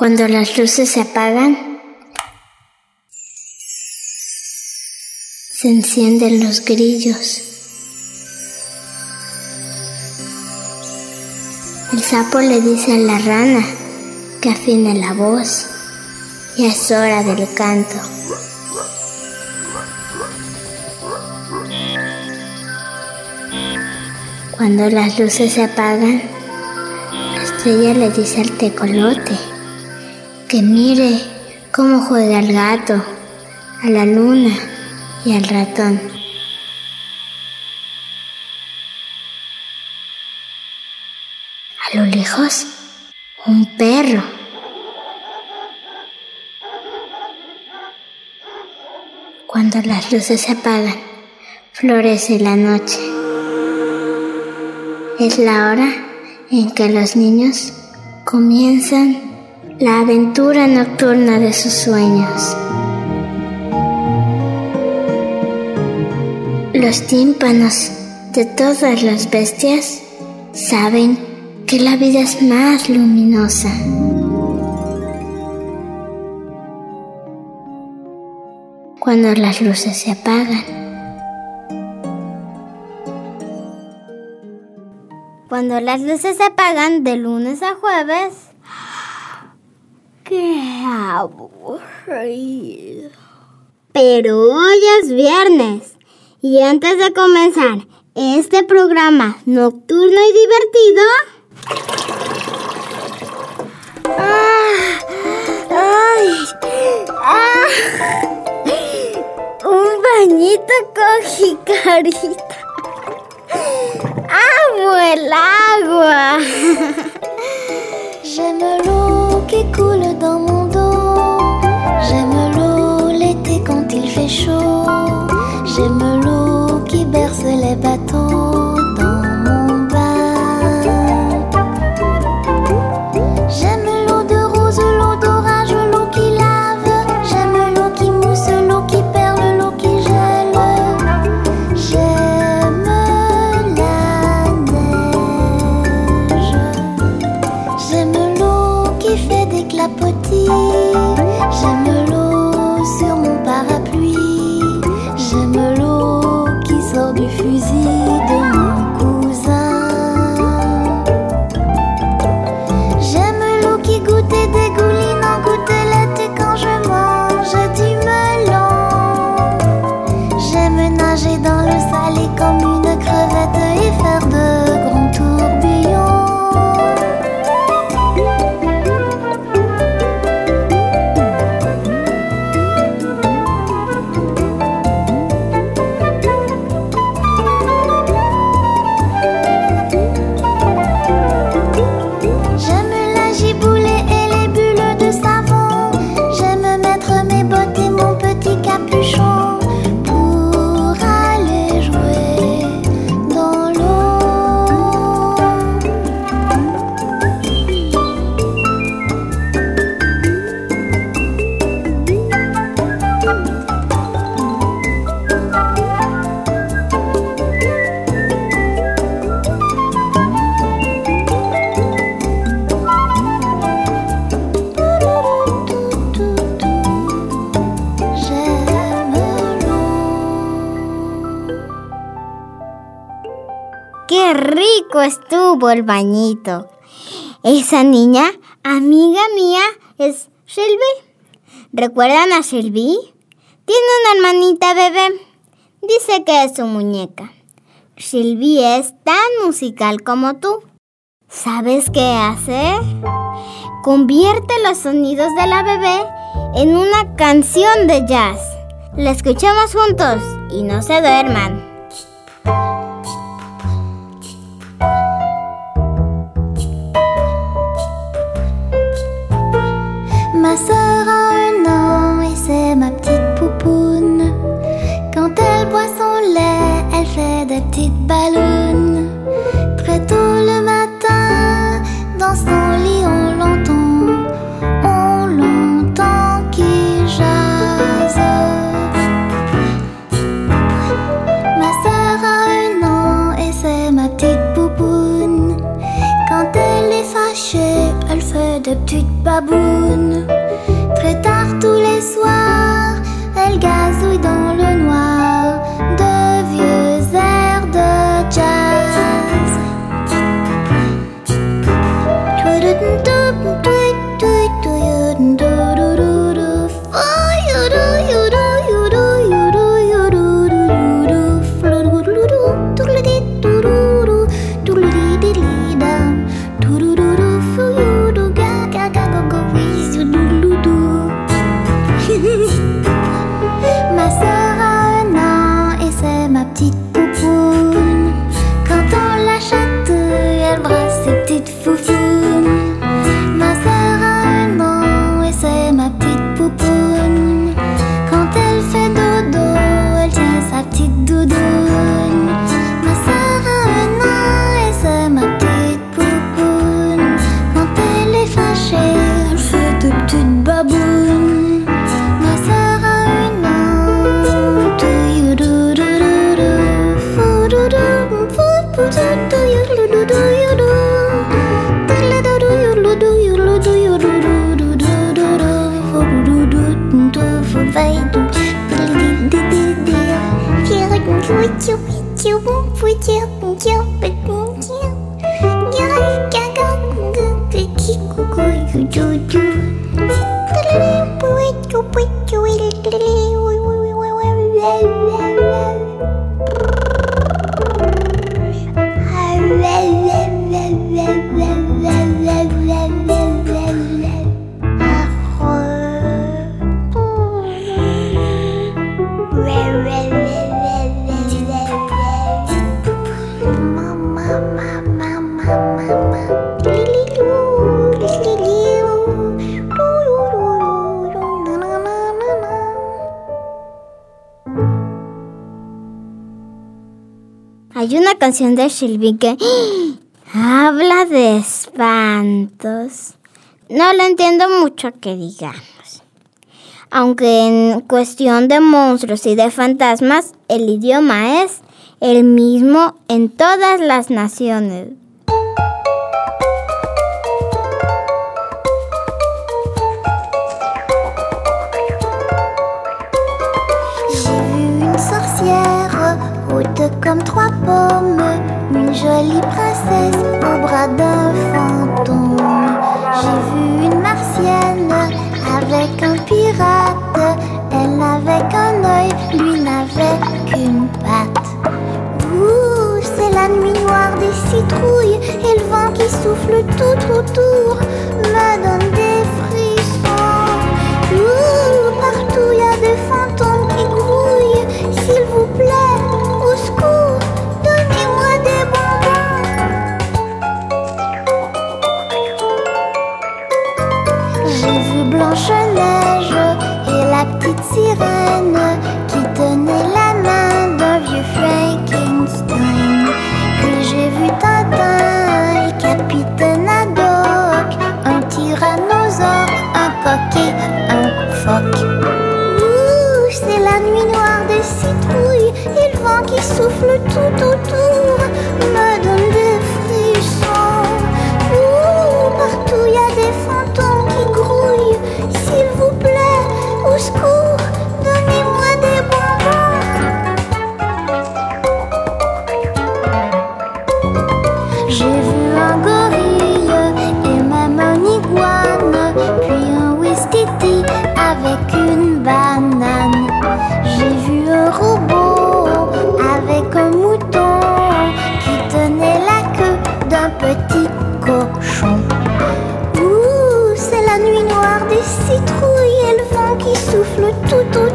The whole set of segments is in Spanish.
Cuando las luces se apagan, se encienden los grillos. El sapo le dice a la rana que afine la voz y es hora del canto. Cuando las luces se apagan, la estrella le dice al tecolote que mire cómo juega el gato, a la luna y al ratón. A lo lejos, un perro. Cuando las luces se apagan, florece la noche. Es la hora en que los niños comienzan la aventura nocturna de sus sueños. Los tímpanos de todas las bestias saben que la vida es más luminosa. Cuando las luces se apagan. Cuando las luces se apagan de lunes a jueves. ¡Qué aburrido! Pero hoy es viernes y antes de comenzar este programa nocturno y divertido... ¡Ah! ¡Ah! Un bañito con jicarita. ¡Amo el agua! J'aime l'eau qui coule dans mon dos. J'aime l'eau l'été quand il fait chaud. J'aime l'eau rico estuvo el bañito! Esa niña, amiga mía, es Shelby. ¿Recuerdan a Shelby? Tiene una hermanita bebé. Dice que es su muñeca. Shelby es tan musical como tú. ¿Sabes qué hace? Convierte los sonidos de la bebé en una canción de jazz. La escuchamos juntos y no se duerman. Elle fait des petites ballons. Très tôt le matin, dans son lit, on l'entend. On l'entend qui jase. Ma sœur a un an et c'est ma petite poupoune. Quand elle est fâchée, elle fait des petites babounes. vội vã đi đi đi đi. Đi đi đi đi đi đi đi đi đi Hay una canción de Sylvie que habla de espantos. No lo entiendo mucho que digamos. Aunque en cuestión de monstruos y de fantasmas, el idioma es el mismo en todas las naciones. Comme trois pommes, une jolie princesse au bras d'un fantôme. J'ai vu une martienne avec un pirate, elle n'avait qu'un œil, lui n'avait qu'une patte. Ouh, c'est la nuit noire des citrouilles et le vent qui souffle tout autour tout, tout. Citrouilles et le vent qui souffle tout autour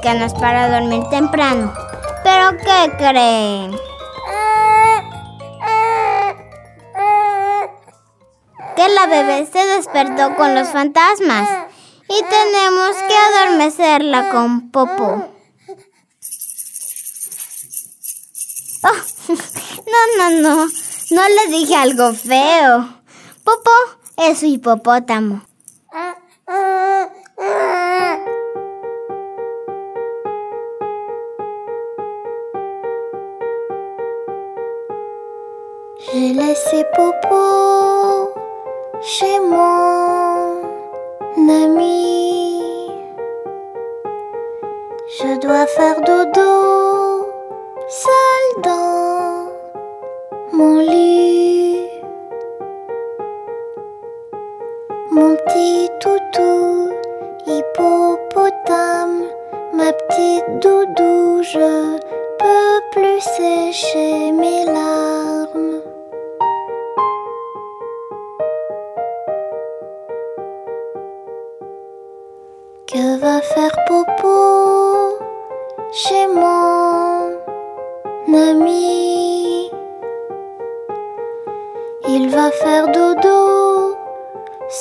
mexicanas para dormir temprano. ¿Pero qué creen? Que la bebé se despertó con los fantasmas y tenemos que adormecerla con popo. Oh, no, no, no, no le dije algo feo. Popo es su hipopótamo. Ah, ah. J'ai laissé Popo chez mon ami. Je dois faire dodo seul dans mon lit. Mon petit toutou, hippopotame, ma petite doudou, je peux plus sécher mes larmes.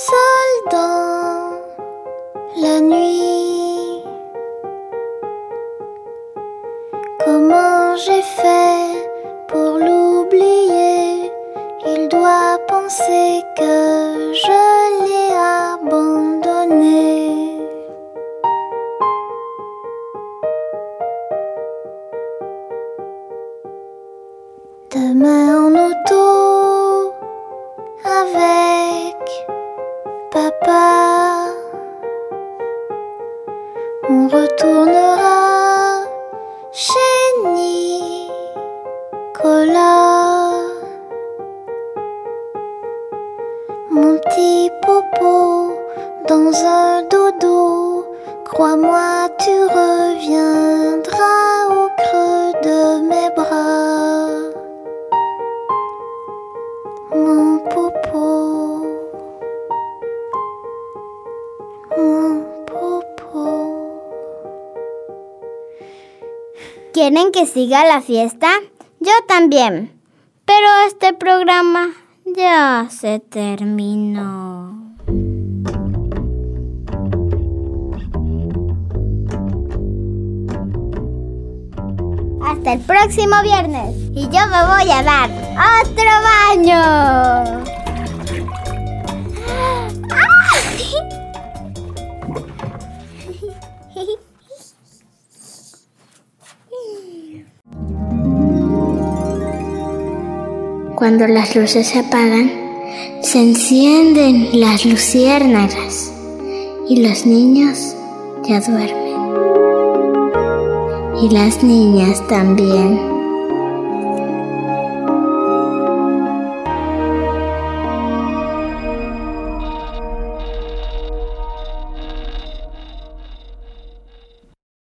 Seul dans la nuit. Comment j'ai fait pour l'oublier? Il doit penser que je l'ai abandonné. Demain en auto avec ¿Quieren que siga la fiesta? Yo también. Pero este programa ya se terminó. Hasta el próximo viernes. Y yo me voy a dar otro baño. Cuando las luces se apagan, se encienden las luciérnagas y los niños ya duermen. Y las niñas también.